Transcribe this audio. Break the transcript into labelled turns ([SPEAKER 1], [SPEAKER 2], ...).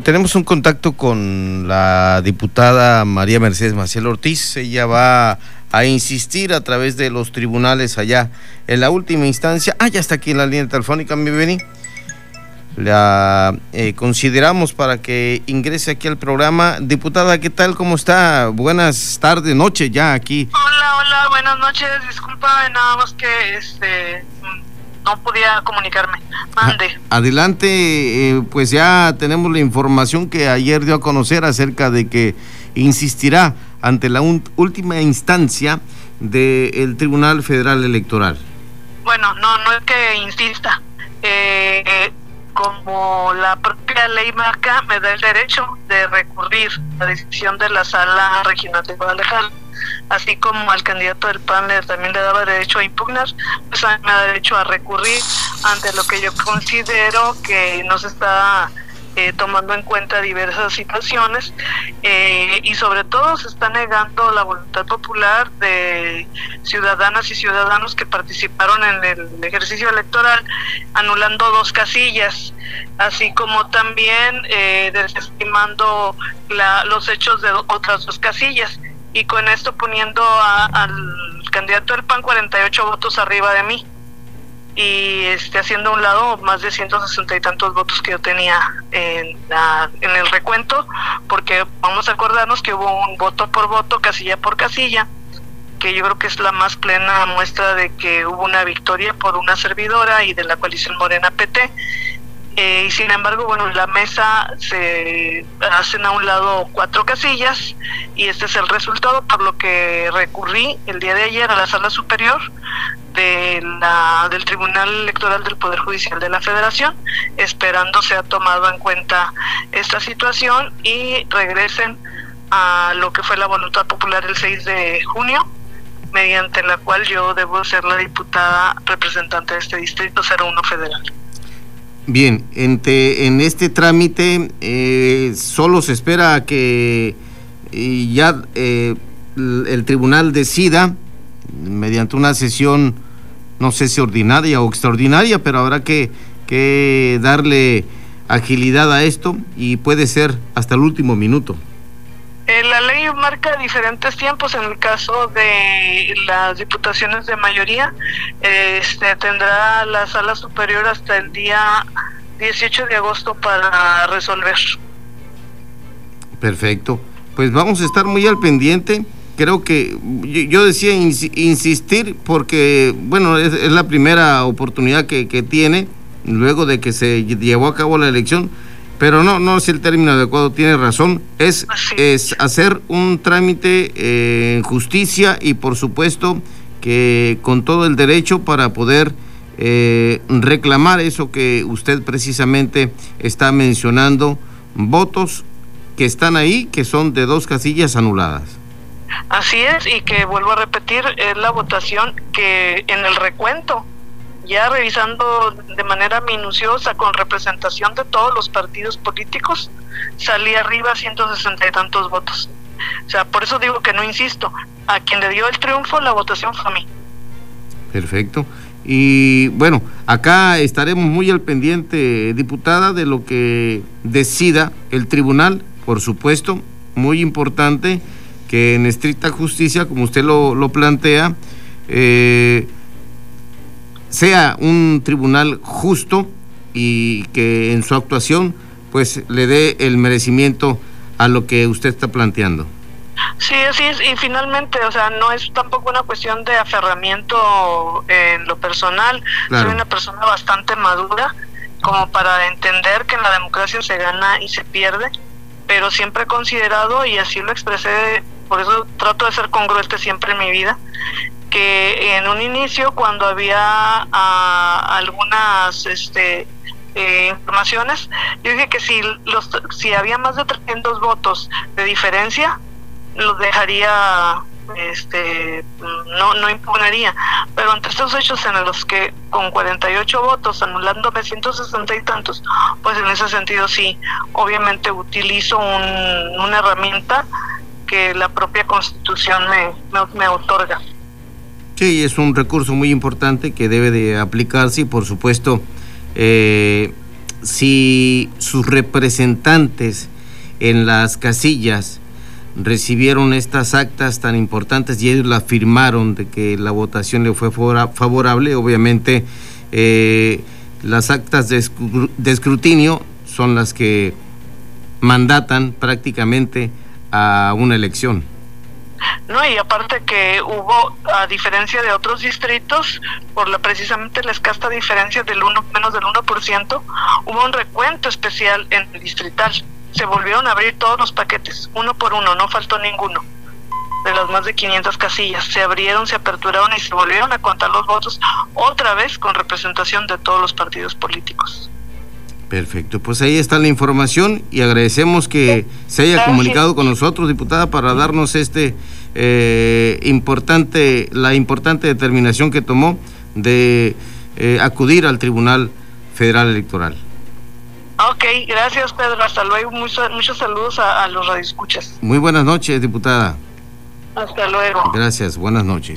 [SPEAKER 1] tenemos un contacto con la diputada María Mercedes Maciel Ortiz. Ella va a insistir a través de los tribunales allá en la última instancia. Ah, ya está aquí en la línea telefónica, mi Beni. La eh, consideramos para que ingrese aquí al programa. Diputada, ¿qué tal? ¿Cómo está? Buenas tardes, noche ya aquí.
[SPEAKER 2] Hola, hola, buenas noches. Disculpa, nada más que este no podía comunicarme. Mande.
[SPEAKER 1] Adelante, eh, pues ya tenemos la información que ayer dio a conocer acerca de que insistirá ante la última instancia del Tribunal Federal Electoral.
[SPEAKER 2] Bueno, no, no es que insista. Eh, como la propia ley marca, me da el derecho de recurrir a la decisión de la Sala Regional de Guadalajara así como al candidato del PAN también le daba derecho a impugnar, pues a mí me da derecho a recurrir ante lo que yo considero que no se está eh, tomando en cuenta diversas situaciones eh, y sobre todo se está negando la voluntad popular de ciudadanas y ciudadanos que participaron en el ejercicio electoral anulando dos casillas así como también eh, desestimando los hechos de otras dos casillas y con esto poniendo al candidato del PAN 48 votos arriba de mí y este haciendo a un lado más de 160 y tantos votos que yo tenía en, en el recuento porque vamos a acordarnos que hubo un voto por voto casilla por casilla que yo creo que es la más plena muestra de que hubo una victoria por una servidora y de la coalición Morena PT eh, y sin embargo, bueno, en la mesa se hacen a un lado cuatro casillas y este es el resultado, por lo que recurrí el día de ayer a la sala superior de la, del Tribunal Electoral del Poder Judicial de la Federación, esperando sea tomado en cuenta esta situación y regresen a lo que fue la voluntad popular el 6 de junio, mediante la cual yo debo ser la diputada representante de este distrito 01 federal.
[SPEAKER 1] Bien, en este trámite eh, solo se espera que eh, ya eh, el tribunal decida mediante una sesión, no sé si ordinaria o extraordinaria, pero habrá que darle agilidad a esto y puede ser hasta el último minuto.
[SPEAKER 2] Marca diferentes tiempos. En el caso de las diputaciones de mayoría, este, tendrá la sala superior hasta el día 18 de agosto para resolver.
[SPEAKER 1] Perfecto. Pues vamos a estar muy al pendiente. Creo que yo decía insistir porque, bueno, es, la primera oportunidad que tiene luego de que se llevó a cabo la elección pero no, no es el término adecuado, tiene razón. Es, es hacer un trámite eh, en justicia y por supuesto que con todo el derecho para poder eh, reclamar eso que usted precisamente está mencionando, votos que están ahí, que son de dos casillas anuladas.
[SPEAKER 2] Así es, y que vuelvo a repetir, es la votación que en el recuento ya revisando de manera minuciosa con representación de todos los partidos políticos, salí arriba 160 y tantos votos. O sea, por eso digo que no insisto, a quien le dio el triunfo la votación fue a mí.
[SPEAKER 1] Perfecto. Y bueno, acá estaremos muy al pendiente, diputada, de lo que decida el tribunal, por supuesto, muy importante que en estricta justicia, como usted lo, lo plantea, eh, sea un tribunal justo y que en su actuación pues le dé el merecimiento a lo que usted está planteando.
[SPEAKER 2] Sí, así es. Y finalmente, o sea, no es tampoco una cuestión de aferramiento en lo personal. Soy una persona bastante madura como para entender que en la democracia se gana y se pierde, pero siempre he considerado, y así lo expresé, por eso trato de ser congruente siempre en mi vida, que en un inicio cuando había ah, algunas este, eh, informaciones, yo dije que si, los, si había más de 300 votos de diferencia, los dejaría, este, no, no impugnaría. Pero ante estos hechos en los que con 48 votos, anulándome 160 y tantos, pues en ese sentido sí, obviamente utilizo un, una herramienta que la propia constitución me, me otorga.
[SPEAKER 1] Sí, es un recurso muy importante que debe de aplicarse y por supuesto eh, si sus representantes en las casillas recibieron estas actas tan importantes y ellos la firmaron de que la votación le fue favorable, obviamente eh, las actas de, escrutinio son las que mandatan prácticamente a una elección.
[SPEAKER 2] No, y aparte que hubo, a diferencia de otros distritos, por la precisamente la escasa diferencia del uno, menos del 1%, hubo un recuento especial en el distrital. Se volvieron a abrir todos los paquetes, uno por uno, no faltó ninguno. De las más de 500 casillas, se abrieron, se aperturaron y se volvieron a contar los votos otra vez con representación de todos los partidos políticos.
[SPEAKER 1] Perfecto, pues ahí está la información y agradecemos que se haya comunicado con nosotros, diputada, para darnos este eh, importante, la importante determinación que tomó de eh, acudir al Tribunal Federal Electoral.
[SPEAKER 2] Ok, gracias Pedro, hasta luego, muchos, muchos saludos a, a los radioescuchas.
[SPEAKER 1] Muy buenas noches, diputada.
[SPEAKER 2] Hasta luego.
[SPEAKER 1] Gracias, buenas noches.